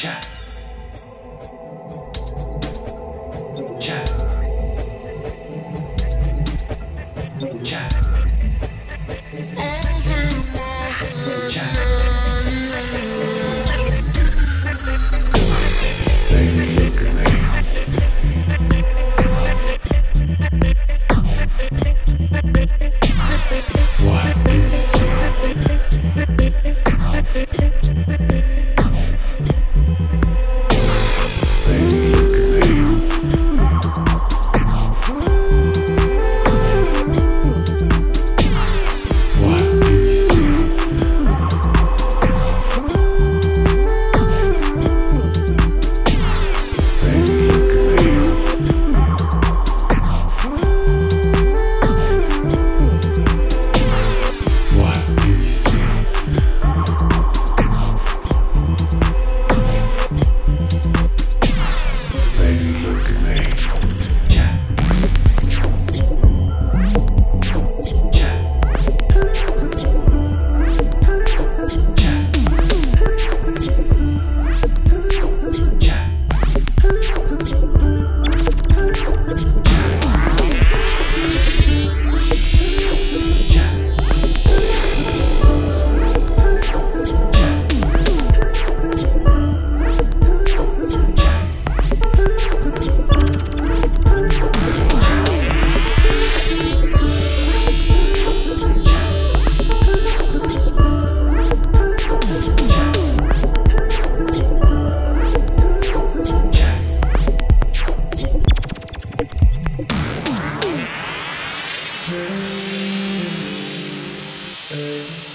Chat. Chat. Chat. Chat. Mm-hmm.